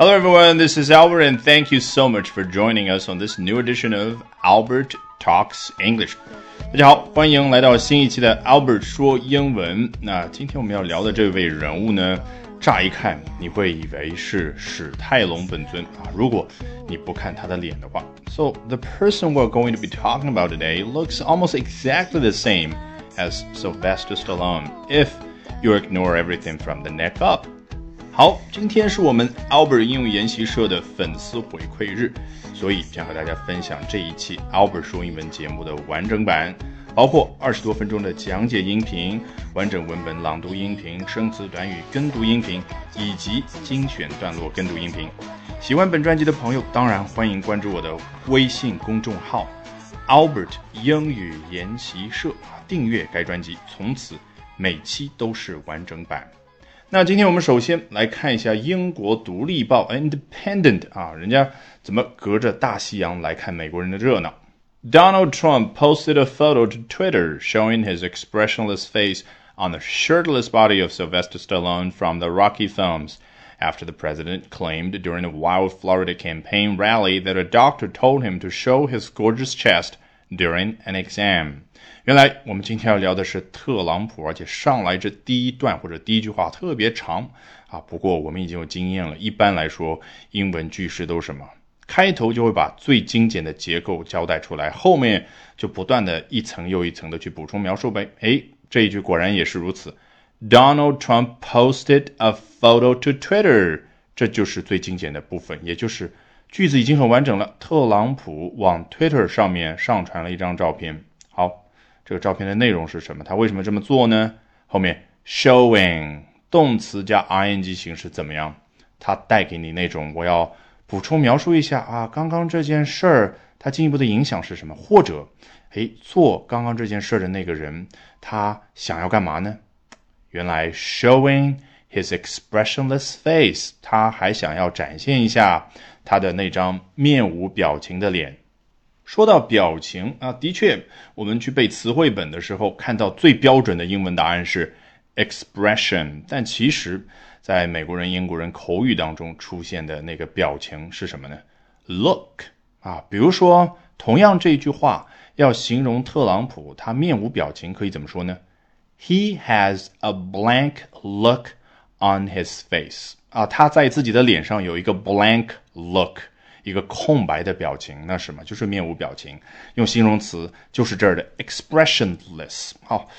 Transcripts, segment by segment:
Hello, everyone. This is Albert, and thank you so much for joining us on this new edition of Albert Talks English. 大家好，欢迎来到新一期的 Albert 说英文。那今天我们要聊的这位人物呢，乍一看你会以为是史泰龙本尊啊，如果你不看他的脸的话。So the person we're going to be talking about today looks almost exactly the same as Sylvester Stallone if you ignore everything from the neck up. 好，今天是我们 Albert 应用研习社的粉丝回馈日，所以将和大家分享这一期 Albert 说英文节目的完整版。包括二十多分钟的讲解音频、完整文本朗读音频、生词短语跟读音频，以及精选段落跟读音频。喜欢本专辑的朋友，当然欢迎关注我的微信公众号 Albert 英语研习社，订阅该专辑，从此每期都是完整版。那今天我们首先来看一下英国独立报 Independent 啊，人家怎么隔着大西洋来看美国人的热闹。Donald Trump posted a photo to Twitter showing his expressionless face on the shirtless body of Sylvester Stallone from the Rocky films after the president claimed during a wild Florida campaign rally that a doctor told him to show his gorgeous chest during an exam. 原来我们今天要聊的是特朗普，而且上来这第一段或者第一句话特别长啊。不过我们已经有经验了，一般来说英文句式都是什么？开头就会把最精简的结构交代出来，后面就不断的一层又一层的去补充描述呗。诶，这一句果然也是如此。Donald Trump posted a photo to Twitter，这就是最精简的部分，也就是句子已经很完整了。特朗普往 Twitter 上面上传了一张照片。好，这个照片的内容是什么？他为什么这么做呢？后面 showing 动词加 ing 形式怎么样？它带给你那种我要。补充描述一下啊，刚刚这件事儿它进一步的影响是什么？或者，哎，做刚刚这件事儿的那个人他想要干嘛呢？原来 showing his expressionless face，他还想要展现一下他的那张面无表情的脸。说到表情啊，的确，我们去背词汇本的时候看到最标准的英文答案是 expression，但其实。在美国人、英国人口语当中出现的那个表情是什么呢？Look 啊，比如说，同样这句话要形容特朗普，他面无表情，可以怎么说呢？He has a blank look on his face 啊，他在自己的脸上有一个 blank look，一个空白的表情，那什么？就是面无表情。用形容词就是这儿的 expressionless。好。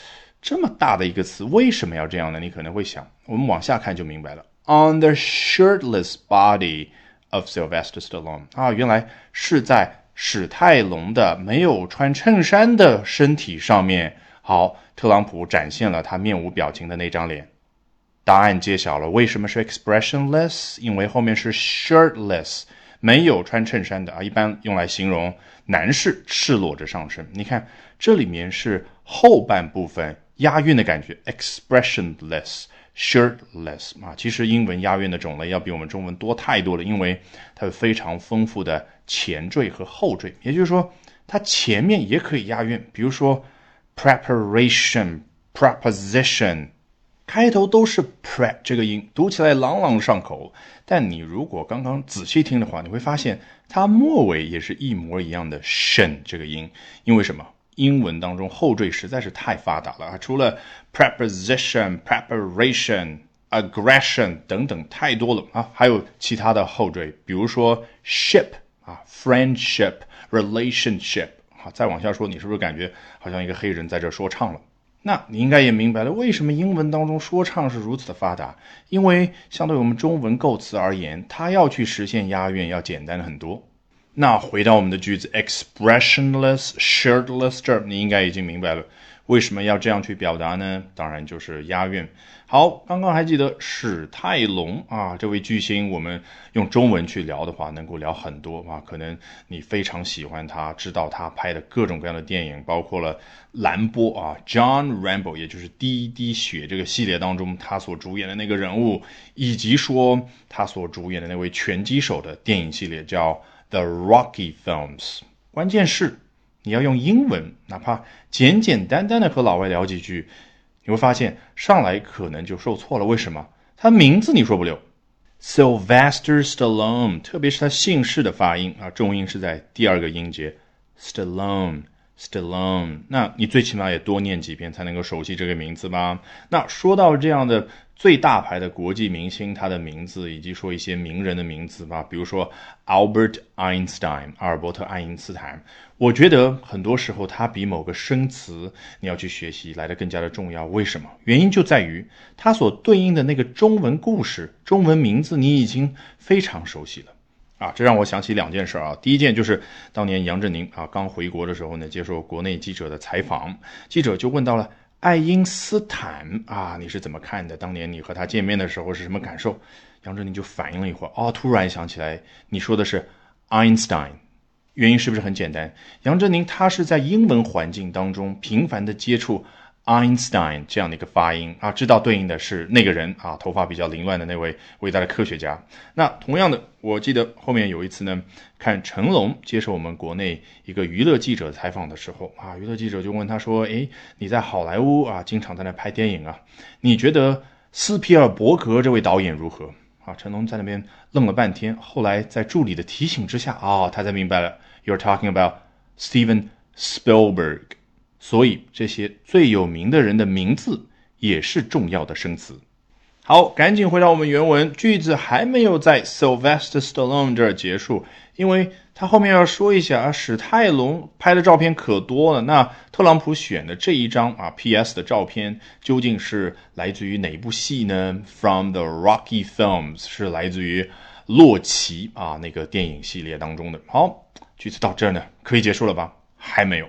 这么大的一个词，为什么要这样呢？你可能会想，我们往下看就明白了。On the shirtless body of Sylvester Stallone，啊，原来是在史泰龙的没有穿衬衫的身体上面。好，特朗普展现了他面无表情的那张脸。答案揭晓了，为什么是 expressionless？因为后面是 shirtless，没有穿衬衫的啊，一般用来形容男士赤裸着上身。你看，这里面是后半部分。押韵的感觉，expressionless, shirtless 啊，其实英文押韵的种类要比我们中文多太多了，因为它有非常丰富的前缀和后缀，也就是说，它前面也可以押韵，比如说 preparation, preposition，开头都是 pre 这个音，读起来朗朗上口，但你如果刚刚仔细听的话，你会发现它末尾也是一模一样的 shen 这个音，因为什么？英文当中后缀实在是太发达了啊！除了 preposition、preparation、aggression 等等太多了啊，还有其他的后缀，比如说 ship 啊，friendship、relationship 好，再往下说，你是不是感觉好像一个黑人在这说唱了？那你应该也明白了，为什么英文当中说唱是如此的发达？因为相对我们中文构词而言，它要去实现押韵要简单很多。那回到我们的句子，expressionless shirtless，这儿你应该已经明白了，为什么要这样去表达呢？当然就是押韵。好，刚刚还记得史泰龙啊，这位巨星，我们用中文去聊的话，能够聊很多啊。可能你非常喜欢他，知道他拍的各种各样的电影，包括了兰波啊，John Rambo，也就是第一滴血这个系列当中他所主演的那个人物，以及说他所主演的那位拳击手的电影系列叫。The Rocky films，关键是你要用英文，哪怕简简单单的和老外聊几句，你会发现上来可能就受挫了。为什么？他名字你说不溜 Sylvester Stallone，特别是他姓氏的发音啊，重音是在第二个音节，Stallone。Stallone，那你最起码也多念几遍才能够熟悉这个名字吧？那说到这样的最大牌的国际明星，他的名字以及说一些名人的名字吧，比如说 Albert Einstein，阿尔伯特·爱因斯坦，我觉得很多时候他比某个生词你要去学习来的更加的重要。为什么？原因就在于他所对应的那个中文故事、中文名字，你已经非常熟悉了。啊，这让我想起两件事啊。第一件就是当年杨振宁啊刚回国的时候呢，接受国内记者的采访，记者就问到了爱因斯坦啊，你是怎么看的？当年你和他见面的时候是什么感受？杨振宁就反应了一会儿，哦，突然想起来，你说的是 Einstein，原因是不是很简单？杨振宁他是在英文环境当中频繁的接触。Einstein 这样的一个发音啊，知道对应的是那个人啊，头发比较凌乱的那位伟大的科学家。那同样的，我记得后面有一次呢，看成龙接受我们国内一个娱乐记者采访的时候啊，娱乐记者就问他说：“诶，你在好莱坞啊，经常在那拍电影啊，你觉得斯皮尔伯格这位导演如何？”啊，成龙在那边愣了半天，后来在助理的提醒之下啊，他才明白了，You're talking about Steven Spielberg。所以这些最有名的人的名字也是重要的生词。好，赶紧回到我们原文，句子还没有在 Sylvester Stallone 这儿结束，因为他后面要说一下啊，史泰龙拍的照片可多了。那特朗普选的这一张啊 PS 的照片究竟是来自于哪部戏呢？From the Rocky Films 是来自于洛奇啊那个电影系列当中的。好，句子到这儿呢，可以结束了吧？还没有。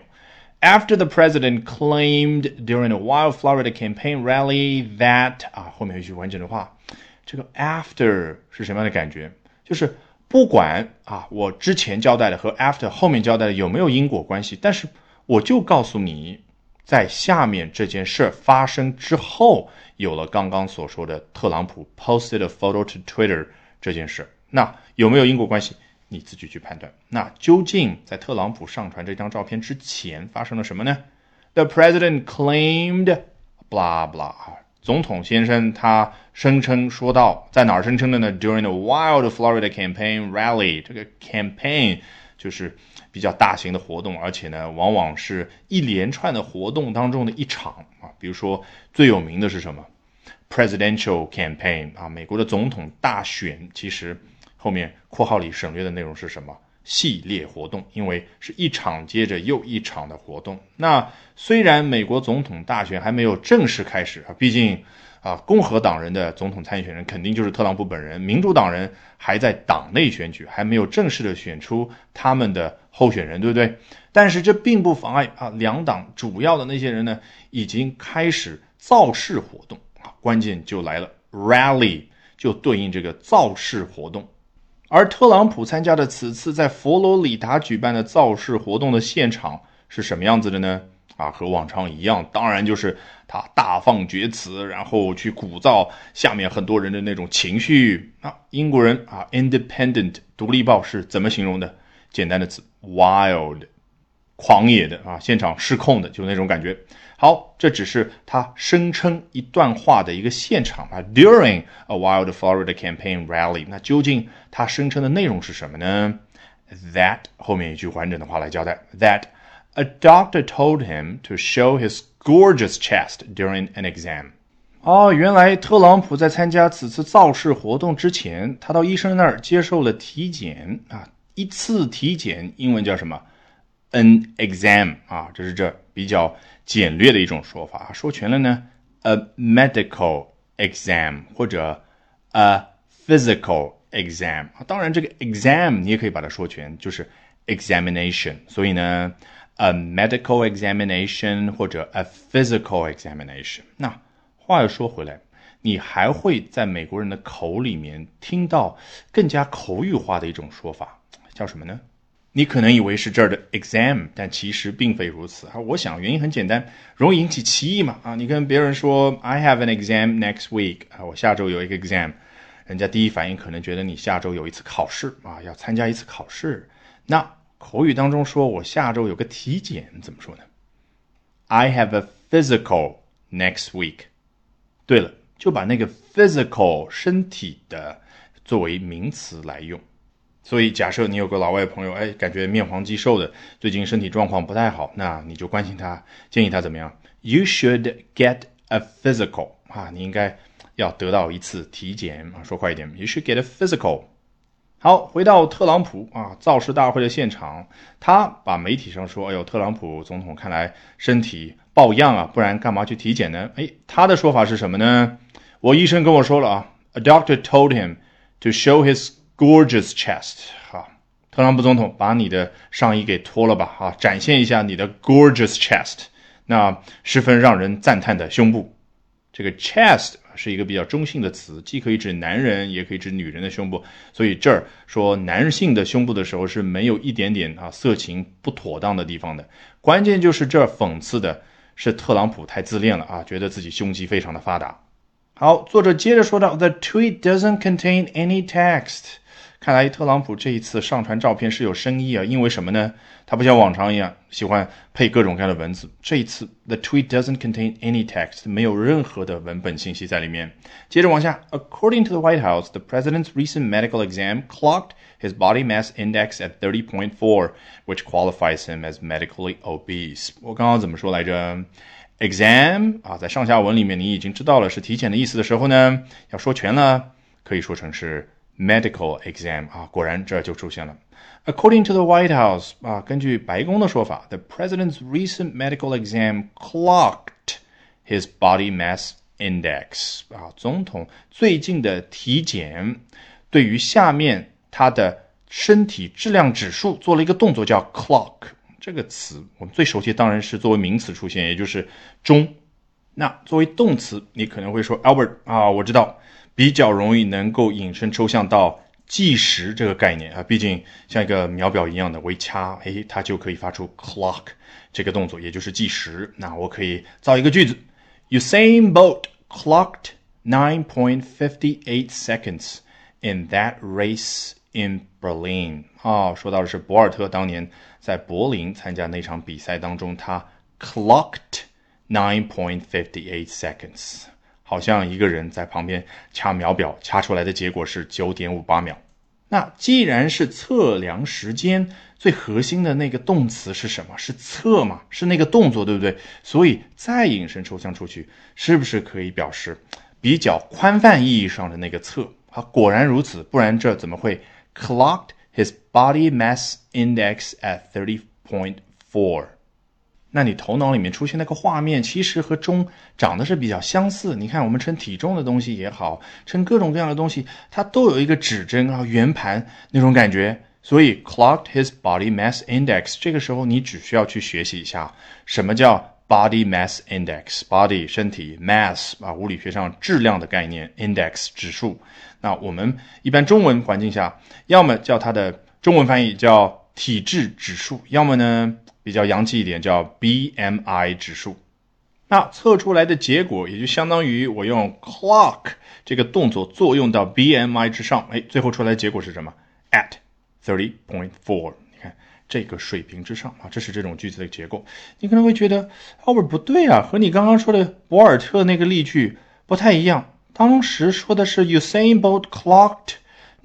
After the president claimed during a wild Florida campaign rally that 啊，后面有一句完整的话，这个 after 是什么样的感觉？就是不管啊，我之前交代的和 after 后面交代的有没有因果关系，但是我就告诉你，在下面这件事发生之后，有了刚刚所说的特朗普 posted a photo to Twitter 这件事，那有没有因果关系？你自己去判断。那究竟在特朗普上传这张照片之前发生了什么呢？The president claimed，blah blah，总统先生他声称说到，在哪儿声称的呢？During the wild Florida campaign rally，这个 campaign 就是比较大型的活动，而且呢，往往是一连串的活动当中的一场啊。比如说最有名的是什么？Presidential campaign 啊，美国的总统大选，其实。后面括号里省略的内容是什么？系列活动，因为是一场接着又一场的活动。那虽然美国总统大选还没有正式开始啊，毕竟啊，共和党人的总统参选人肯定就是特朗普本人，民主党人还在党内选举，还没有正式的选出他们的候选人，对不对？但是这并不妨碍啊，两党主要的那些人呢，已经开始造势活动啊。关键就来了，rally 就对应这个造势活动。而特朗普参加的此次在佛罗里达举办的造势活动的现场是什么样子的呢？啊，和往常一样，当然就是他大放厥词，然后去鼓噪下面很多人的那种情绪。啊，英国人啊，《Independent》独立报是怎么形容的？简单的词，wild，狂野的啊，现场失控的，就那种感觉。好，这只是他声称一段话的一个现场啊。During a wild Florida campaign rally，那究竟他声称的内容是什么呢？That 后面一句完整的话来交代。That a doctor told him to show his gorgeous chest during an exam。哦，原来特朗普在参加此次造势活动之前，他到医生那儿接受了体检啊。一次体检英文叫什么？An exam 啊，这是这比较。简略的一种说法，说全了呢，a medical exam 或者 a physical exam。当然，这个 exam 你也可以把它说全，就是 examination。所以呢，a medical examination 或者 a physical examination。那话又说回来，你还会在美国人的口里面听到更加口语化的一种说法，叫什么呢？你可能以为是这儿的 exam，但其实并非如此啊！我想原因很简单，容易引起歧义嘛啊！你跟别人说 I have an exam next week 啊，我下周有一个 exam，人家第一反应可能觉得你下周有一次考试啊，要参加一次考试。那口语当中说我下周有个体检，怎么说呢？I have a physical next week。对了，就把那个 physical 身体的作为名词来用。所以，假设你有个老外朋友，哎，感觉面黄肌瘦的，最近身体状况不太好，那你就关心他，建议他怎么样？You should get a physical 啊，你应该要得到一次体检啊。说快一点，You should get a physical。好，回到特朗普啊，造势大会的现场，他把媒体上说，哎呦，特朗普总统看来身体抱恙啊，不然干嘛去体检呢？哎，他的说法是什么呢？我医生跟我说了啊，A doctor told him to show his Gorgeous chest，哈，特朗普总统，把你的上衣给脱了吧，哈，展现一下你的 gorgeous chest，那十分让人赞叹的胸部。这个 chest 是一个比较中性的词，既可以指男人，也可以指女人的胸部。所以这儿说男性的胸部的时候，是没有一点点啊色情不妥当的地方的。关键就是这儿讽刺的是特朗普太自恋了啊，觉得自己胸肌非常的发达。好，作者接着说到，The tweet doesn't contain any text。看来特朗普这一次上传照片是有深意啊，因为什么呢？他不像往常一样喜欢配各种各样的文字。这一次，the tweet doesn't contain any text，没有任何的文本信息在里面。接着往下，According to the White House, the president's recent medical exam clocked his body mass index at 30.4, which qualifies him as medically obese。我刚刚怎么说来着？exam 啊，在上下文里面你已经知道了是体检的意思的时候呢，要说全了，可以说成是。Medical exam 啊，果然这就出现了。According to the White House 啊，根据白宫的说法，the president's recent medical exam clocked his body mass index 啊，总统最近的体检对于下面他的身体质量指数做了一个动作，叫 clock 这个词，我们最熟悉当然是作为名词出现，也就是钟。那作为动词，你可能会说 Albert 啊，我知道。比较容易能够引申抽象到计时这个概念啊，毕竟像一个秒表一样的微掐，哎，它就可以发出 clock 这个动作，也就是计时。那我可以造一个句子：Usain Bolt clocked nine point fifty eight seconds in that race in Berlin。啊，说到的是博尔特当年在柏林参加那场比赛当中，他 clocked nine point fifty eight seconds。好像一个人在旁边掐秒表，掐出来的结果是九点五八秒。那既然是测量时间，最核心的那个动词是什么？是测嘛？是那个动作，对不对？所以再引申抽象出去，是不是可以表示比较宽泛意义上的那个测？好，果然如此，不然这怎么会 clocked his body mass index at thirty point four？那你头脑里面出现那个画面，其实和钟长得是比较相似。你看，我们称体重的东西也好，称各种各样的东西，它都有一个指针啊、圆盘那种感觉。所以，clocked his body mass index。这个时候，你只需要去学习一下什么叫 body mass index。body 身体，mass 啊，物理学上质量的概念，index 指数。那我们一般中文环境下，要么叫它的中文翻译叫体质指数，要么呢？比较洋气一点，叫 BMI 指数。那测出来的结果也就相当于我用 clock 这个动作作用到 BMI 之上，哎，最后出来结果是什么？At thirty point four。你看这个水平之上啊，这是这种句子的结构。你可能会觉得奥 t 不对啊，和你刚刚说的博尔特那个例句不太一样。当时说的是 Usain Bolt clocked。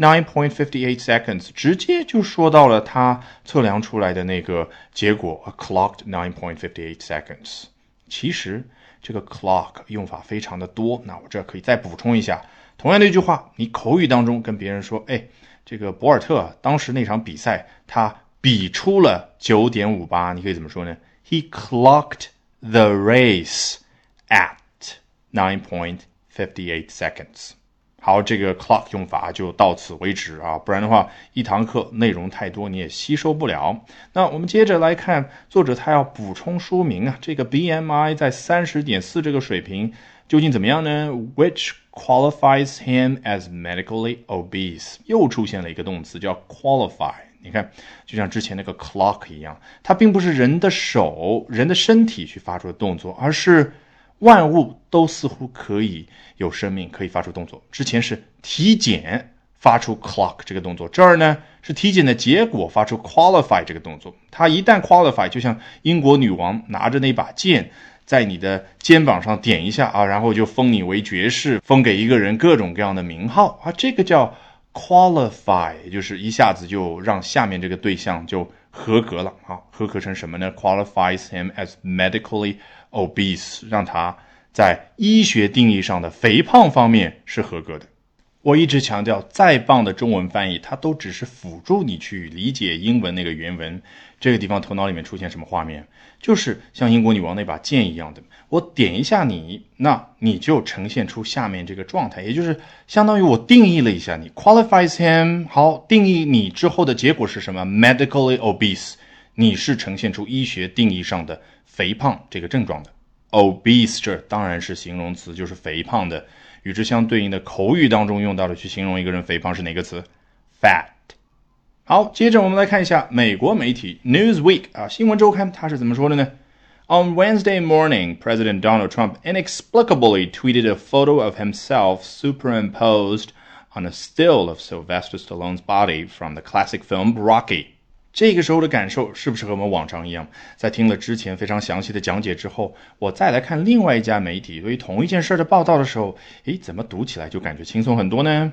Nine point fifty eight seconds，直接就说到了他测量出来的那个结果，a clocked nine point fifty eight seconds。其实这个 clock 用法非常的多，那我这可以再补充一下。同样的一句话，你口语当中跟别人说，哎，这个博尔特当时那场比赛他比出了九点五八，你可以怎么说呢？He clocked the race at nine point fifty eight seconds。好，这个 clock 用法就到此为止啊，不然的话，一堂课内容太多，你也吸收不了。那我们接着来看，作者他要补充说明啊，这个 BMI 在三十点四这个水平究竟怎么样呢？Which qualifies him as medically obese？又出现了一个动词叫 qualify。你看，就像之前那个 clock 一样，它并不是人的手、人的身体去发出的动作，而是。万物都似乎可以有生命，可以发出动作。之前是体检发出 clock 这个动作，这儿呢是体检的结果发出 qualify 这个动作。它一旦 qualify，就像英国女王拿着那把剑在你的肩膀上点一下啊，然后就封你为爵士，封给一个人各种各样的名号啊，这个叫 qualify，就是一下子就让下面这个对象就合格了啊，合格成什么呢？qualifies him as medically obese，让他在医学定义上的肥胖方面是合格的。我一直强调，再棒的中文翻译，它都只是辅助你去理解英文那个原文。这个地方头脑里面出现什么画面？就是像英国女王那把剑一样的，我点一下你，那你就呈现出下面这个状态，也就是相当于我定义了一下你，qualifies him。好，定义你之后的结果是什么？medically obese，你是呈现出医学定义上的肥胖这个症状的。obese 这当然是形容词，就是肥胖的。与之相对应的口语当中用到的去形容一个人肥胖是哪个词？fat。好，接着我们来看一下美国媒体 Newsweek 啊，新闻周刊它是怎么说的呢？On Wednesday morning, President Donald Trump inexplicably tweeted a photo of himself superimposed on a still of Sylvester Stallone's body from the classic film Rocky. 这个时候的感受是不是和我们往常一样？在听了之前非常详细的讲解之后，我再来看另外一家媒体对于同一件事的报道的时候，诶，怎么读起来就感觉轻松很多呢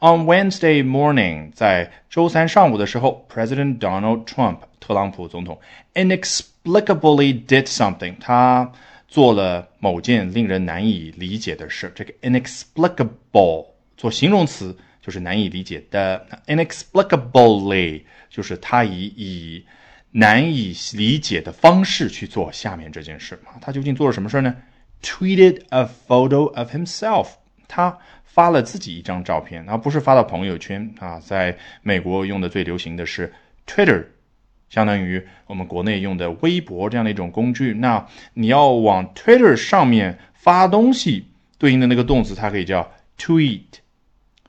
？On Wednesday morning，在周三上午的时候，President Donald Trump，特朗普总统，inexplicably did something，他做了某件令人难以理解的事。这个 inexplicable 做形容词就是难以理解的，inexplicably。就是他以以难以理解的方式去做下面这件事啊，他究竟做了什么事呢？Tweeted a photo of himself，他发了自己一张照片，而不是发到朋友圈啊。在美国用的最流行的是 Twitter，相当于我们国内用的微博这样的一种工具。那你要往 Twitter 上面发东西，对应的那个动词它可以叫 tweet。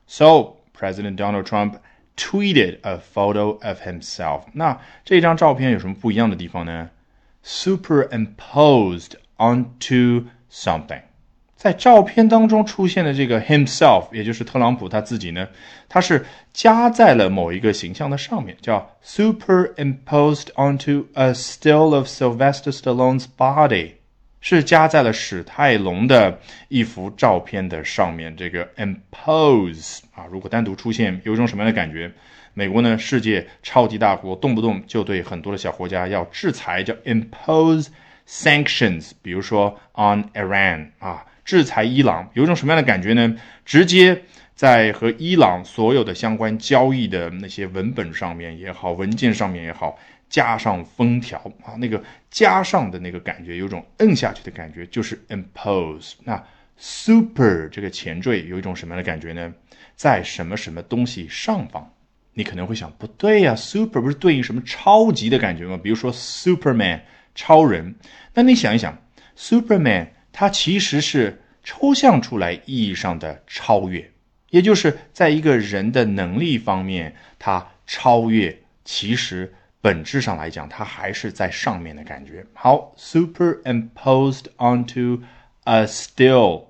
So President Donald Trump。tweeted a photo of himself。那这张照片有什么不一样的地方呢？Superimposed onto something，在照片当中出现的这个 himself，也就是特朗普他自己呢，他是加在了某一个形象的上面，叫 superimposed onto a still of Sylvester Stallone's body。 是加在了史泰龙的一幅照片的上面。这个 impose 啊，如果单独出现，有一种什么样的感觉？美国呢，世界超级大国，动不动就对很多的小国家要制裁，叫 impose sanctions。比如说 on Iran 啊，制裁伊朗，有一种什么样的感觉呢？直接在和伊朗所有的相关交易的那些文本上面也好，文件上面也好。加上封条啊，那个加上的那个感觉，有种摁下去的感觉，就是 impose。那 super 这个前缀有一种什么样的感觉呢？在什么什么东西上方？你可能会想，不对呀，super 不是对应什么超级的感觉吗？比如说 Superman 超人。那你想一想，Superman 它其实是抽象出来意义上的超越，也就是在一个人的能力方面，他超越，其实。本质上来讲，它还是在上面的感觉。好，superimposed onto a still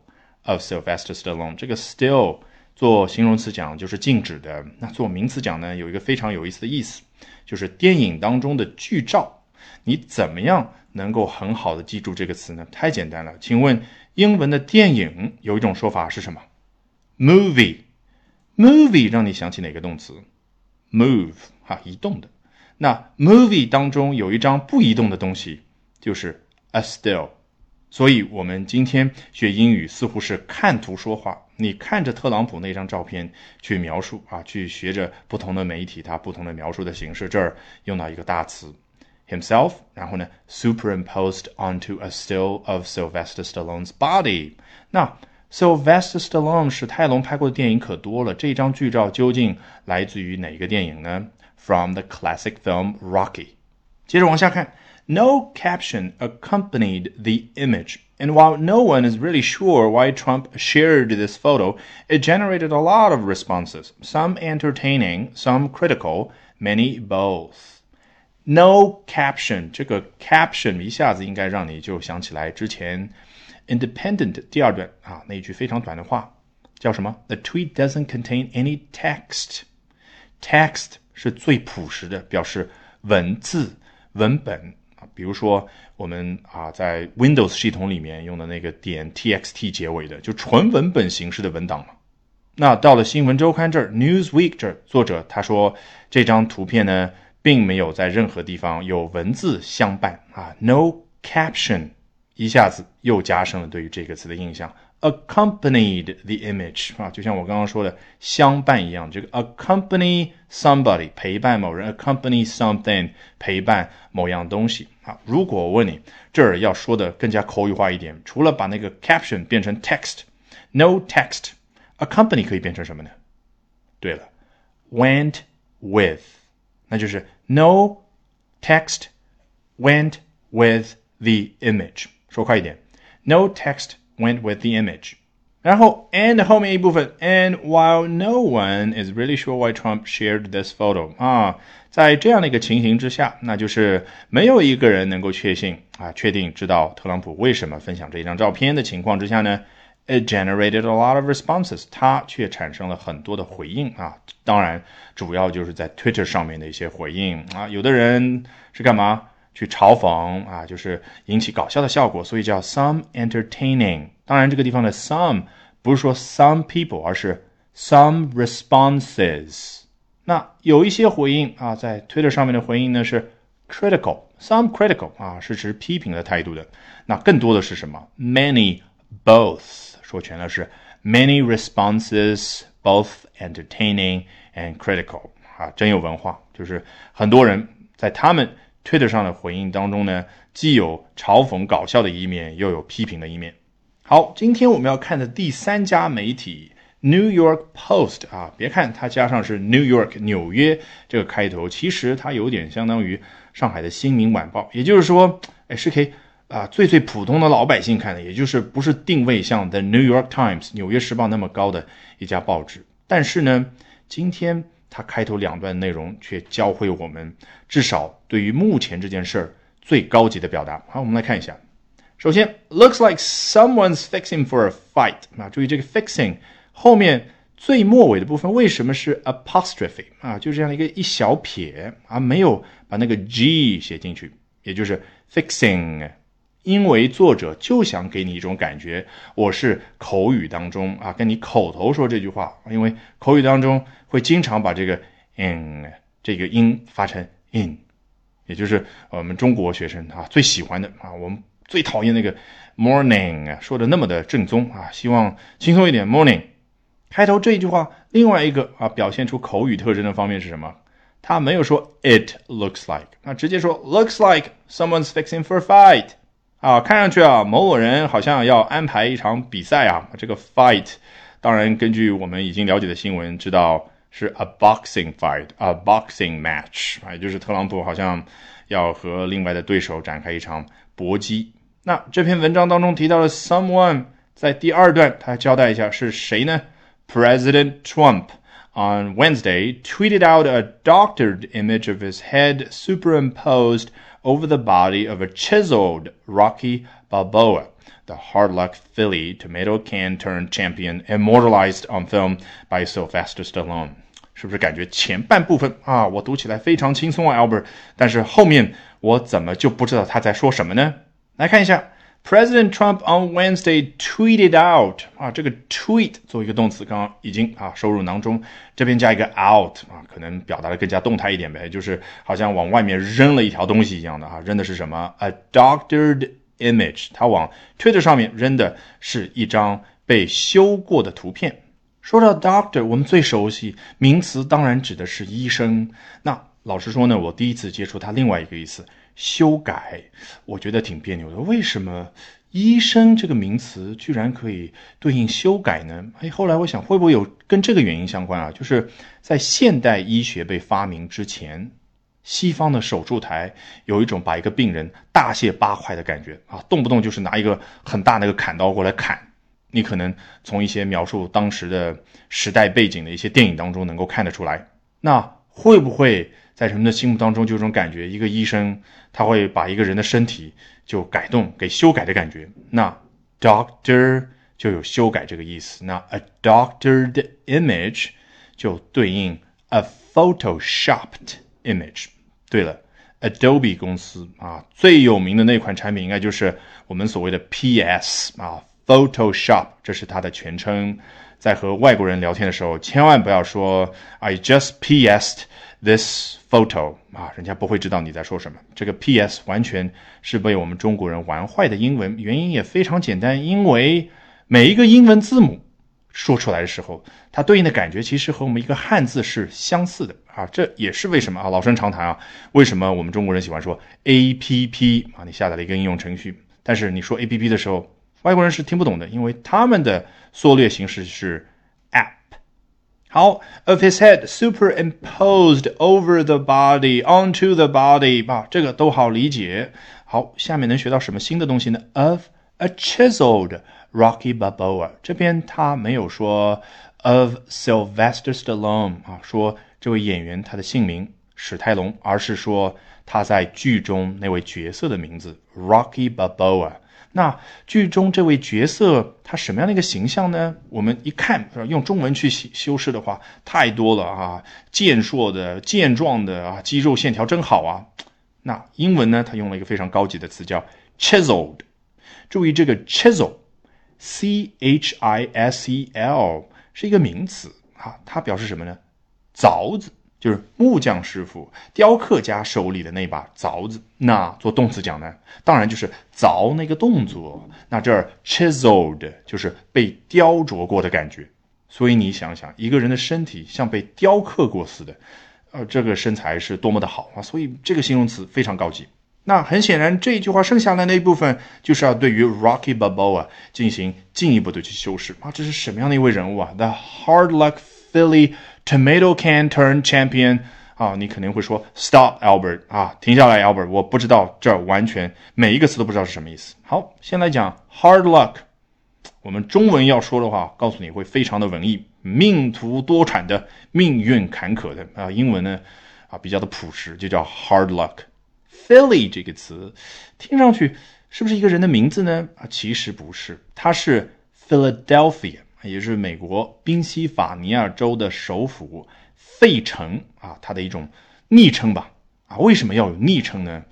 of Sylvester Stallone。这个 still 做形容词讲就是静止的，那做名词讲呢，有一个非常有意思的意思，就是电影当中的剧照。你怎么样能够很好的记住这个词呢？太简单了。请问英文的电影有一种说法是什么？movie。movie 让你想起哪个动词？move 哈，移动的。那 movie 当中有一张不移动的东西，就是 a still。所以，我们今天学英语似乎是看图说话。你看着特朗普那张照片去描述啊，去学着不同的媒体它不同的描述的形式。这儿用到一个大词 himself，然后呢，superimposed onto a still of Sylvester Stallone's body。那 Sylvester Stallone 史泰龙拍过的电影可多了，这张剧照究竟来自于哪个电影呢 ？from the classic film Rocky. 接着往下看，No caption accompanied the image. And while no one is really sure why Trump shared this photo, it generated a lot of responses, some entertaining, some critical, many both. No caption，这个 caption 一下子应该让你就想起来之前 Independent 第二段啊那一句非常短的话，叫什么？The tweet doesn't contain any text. Text 是最朴实的，表示文字文本啊，比如说我们啊在 Windows 系统里面用的那个点 txt 结尾的，就纯文本形式的文档嘛。那到了新闻周刊这儿，Newsweek 这儿，作者他说这张图片呢，并没有在任何地方有文字相伴啊，no caption，一下子又加深了对于这个词的印象。accompanied the image 啊，就像我刚刚说的相伴一样，这个 accompany somebody 陪伴某人，accompany something 陪伴某样东西啊。如果我问你这儿要说的更加口语化一点，除了把那个 caption 变成 text，no text。accompany 可以变成什么呢？对了，went with，那就是 no text went with the image。说快一点，no text Went with the image。然后 and 后面一部分，and while no one is really sure why Trump shared this photo 啊，在这样的一个情形之下，那就是没有一个人能够确信啊，确定知道特朗普为什么分享这一张照片的情况之下呢？It generated a lot of responses，它却产生了很多的回应啊！当然，主要就是在 Twitter 上面的一些回应啊。有的人是干嘛去嘲讽啊？就是引起搞笑的效果，所以叫 some entertaining。当然，这个地方的 some 不是说 some people，而是 some responses。那有一些回应啊，在 Twitter 上面的回应呢是 critical，some critical 啊，是持批评的态度的。那更多的是什么？Many both。说全了是 many responses, both entertaining and critical 啊，真有文化。就是很多人在他们 Twitter 上的回应当中呢，既有嘲讽搞笑的一面，又有批评的一面。好，今天我们要看的第三家媒体 New York Post 啊，别看它加上是 New York 纽约这个开头，其实它有点相当于上海的新民晚报，也就是说，哎，是可以。啊，最最普通的老百姓看的，也就是不是定位像 The New York Times 纽约时报那么高的一家报纸。但是呢，今天它开头两段内容却教会我们，至少对于目前这件事儿最高级的表达。好，我们来看一下。首先，looks like someone's fixing for a fight。啊，注意这个 fixing 后面最末尾的部分为什么是 apostrophe 啊？就这样一个一小撇啊，没有把那个 g 写进去，也就是 fixing。因为作者就想给你一种感觉，我是口语当中啊，跟你口头说这句话，因为口语当中会经常把这个 in 这个音发成 in，也就是我们中国学生啊最喜欢的啊，我们最讨厌那个 morning 啊说的那么的正宗啊，希望轻松一点 morning。开头这一句话，另外一个啊表现出口语特征的方面是什么？他没有说 it looks like，那直接说 looks like someone's fixing for a fight。啊，看上去啊，某某人好像要安排一场比赛啊。这个 fight，当然根据我们已经了解的新闻，知道是 a boxing fight，a boxing match 啊，也就是特朗普好像要和另外的对手展开一场搏击。那这篇文章当中提到了 someone，在第二段他交代一下是谁呢？President Trump on Wednesday tweeted out a doctored image of his head superimposed over the body of a chiseled Rocky Balboa, the hard luck Philly tomato can turned champion, immortalized on film by Sylvester Stallone. 是不是感觉前半部分啊，我读起来非常轻松啊，Albert？但是后面我怎么就不知道他在说什么呢？来看一下 President Trump on Wednesday tweeted out 啊，这个 tweet 作为一个动词，刚刚已经啊收入囊中，这边加一个 out 啊，可能表达的更加动态一点呗，就是好像往外面扔了一条东西一样的啊，扔的是什么？A doctored image，他往 Twitter 上面扔的是一张被修过的图片。说到 doctor，我们最熟悉名词当然指的是医生。那老实说呢，我第一次接触它另外一个意思。修改，我觉得挺别扭的。为什么医生这个名词居然可以对应修改呢？哎，后来我想，会不会有跟这个原因相关啊？就是在现代医学被发明之前，西方的手术台有一种把一个病人大卸八块的感觉啊，动不动就是拿一个很大那个砍刀过来砍。你可能从一些描述当时的时代背景的一些电影当中能够看得出来。那会不会？在人们的心目当中，就这种感觉，一个医生他会把一个人的身体就改动、给修改的感觉。那 doctor 就有修改这个意思。那 a doctored image 就对应 a photoshopped image。对了，Adobe 公司啊，最有名的那款产品应该就是我们所谓的 PS 啊，Photoshop，这是它的全称。在和外国人聊天的时候，千万不要说 "I just P.S. this photo" 啊，人家不会知道你在说什么。这个 P.S. 完全是被我们中国人玩坏的英文，原因也非常简单，因为每一个英文字母说出来的时候，它对应的感觉其实和我们一个汉字是相似的啊。这也是为什么啊，老生常谈啊，为什么我们中国人喜欢说 A P P 啊？你下载了一个应用程序，但是你说 A P P 的时候。外国人是听不懂的，因为他们的缩略形式是 app。好，of his head superimposed over the body onto the body，啊，这个都好理解。好，下面能学到什么新的东西呢？Of a chiseled Rocky Balboa，这边他没有说 of Sylvester Stallone 啊，说这位演员他的姓名史泰龙，而是说他在剧中那位角色的名字 Rocky Balboa。 那剧中这位角色他什么样的一个形象呢？我们一看，用中文去修饰的话，太多了啊！健硕的、健壮的啊，肌肉线条真好啊。那英文呢？他用了一个非常高级的词叫 chiseled。注意这个 chisel，c h i s e l 是一个名词啊，它表示什么呢？凿子。就是木匠师傅、雕刻家手里的那把凿子。那做动词讲呢，当然就是凿那个动作。那这儿 chiseled 就是被雕琢过的感觉。所以你想想，一个人的身体像被雕刻过似的，呃，这个身材是多么的好啊！所以这个形容词非常高级。那很显然，这一句话剩下来那一部分就是要对于 Rocky Balboa 进行进一步的去修饰啊。这是什么样的一位人物啊？The hard luck Philly。Tomato can turn champion 啊，你肯定会说 Stop Albert 啊，停下来 Albert，我不知道这完全每一个词都不知道是什么意思。好，先来讲 hard luck，我们中文要说的话，告诉你会非常的文艺，命途多舛的，命运坎坷的啊。英文呢啊比较的朴实，就叫 hard luck。Philly 这个词听上去是不是一个人的名字呢？啊，其实不是，它是 Philadelphia。也是美国宾夕法尼亚州的首府费城啊，它的一种昵称吧。啊，为什么要有昵称呢？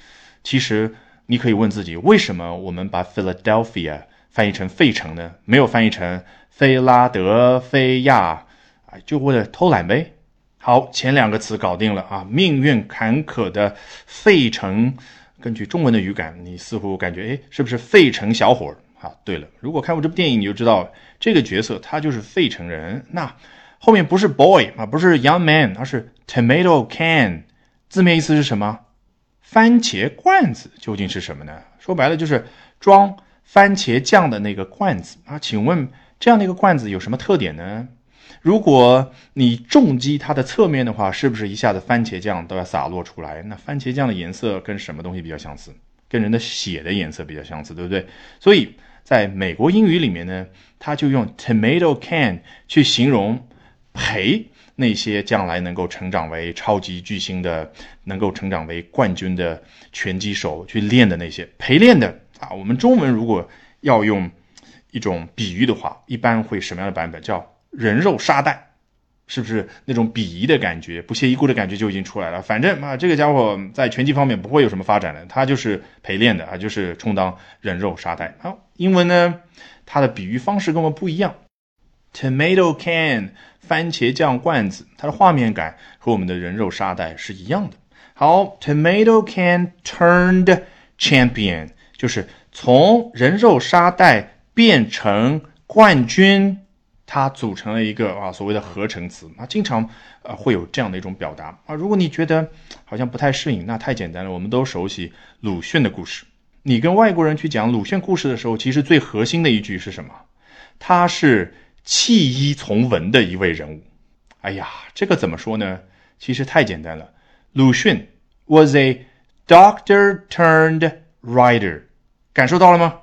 其实你可以问自己，为什么我们把 Philadelphia 翻译成费城呢？没有翻译成菲拉德菲亚啊？就为了偷懒呗。好，前两个词搞定了啊。命运坎坷的费城，根据中文的语感，你似乎感觉，哎，是不是费城小伙儿？啊，对了，如果看过这部电影，你就知道这个角色他就是费城人。那后面不是 boy 啊，不是 young man，而是 tomato can，字面意思是什么？番茄罐子究竟是什么呢？说白了就是装番茄酱的那个罐子啊。请问这样的一个罐子有什么特点呢？如果你重击它的侧面的话，是不是一下子番茄酱都要洒落出来？那番茄酱的颜色跟什么东西比较相似？跟人的血的颜色比较相似，对不对？所以在美国英语里面呢，他就用 tomato can 去形容陪那些将来能够成长为超级巨星的、能够成长为冠军的拳击手去练的那些陪练的啊。我们中文如果要用一种比喻的话，一般会什么样的版本？叫人肉沙袋。是不是那种鄙夷的感觉、不屑一顾的感觉就已经出来了？反正啊，这个家伙在拳击方面不会有什么发展的，他就是陪练的啊，就是充当人肉沙袋。好，英文呢，它的比喻方式跟我们不一样。Tomato can，番茄酱罐子，它的画面感和我们的人肉沙袋是一样的。好，Tomato can turned champion，就是从人肉沙袋变成冠军。它组成了一个啊所谓的合成词啊，经常呃会有这样的一种表达啊。如果你觉得好像不太适应，那太简单了。我们都熟悉鲁迅的故事。你跟外国人去讲鲁迅故事的时候，其实最核心的一句是什么？他是弃医从文的一位人物。哎呀，这个怎么说呢？其实太简单了。鲁迅 was a doctor turned writer，感受到了吗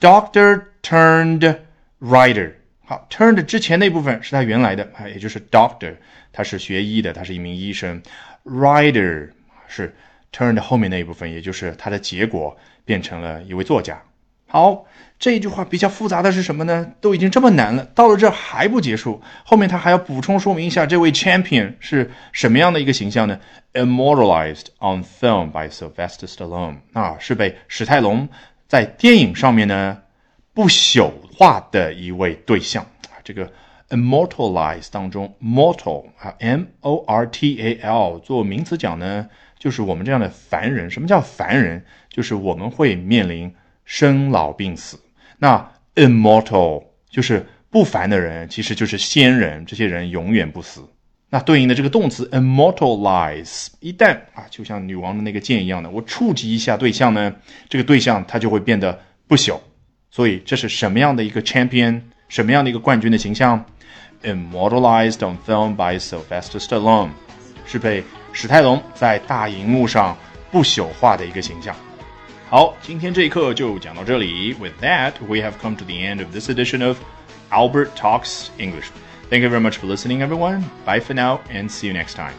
？Doctor turned writer。好，turned 之前那部分是他原来的啊，也就是 doctor，他是学医的，他是一名医生。writer 是 turned 后面那一部分，也就是他的结果变成了一位作家。好，这一句话比较复杂的是什么呢？都已经这么难了，到了这还不结束，后面他还要补充说明一下这位 champion 是什么样的一个形象呢？immortalized on film by Sylvester Stallone，啊，是被史泰龙在电影上面呢。不朽化的一位对象啊，这个 immortalize 当中，mortal 啊，m o r t a l 做名词讲呢，就是我们这样的凡人。什么叫凡人？就是我们会面临生老病死。那 immortal 就是不凡的人，其实就是仙人，这些人永远不死。那对应的这个动词 immortalize，一旦啊，就像女王的那个剑一样的，我触及一下对象呢，这个对象它就会变得不朽。所以这是什么样的一个 champion，什么样的一个冠军的形象？Immortalized on film by Sylvester Stallone，是被史泰龙在大荧幕上不朽化的一个形象。好，今天这一课就讲到这里。With that, we have come to the end of this edition of Albert Talks English. Thank you very much for listening, everyone. Bye for now, and see you next time.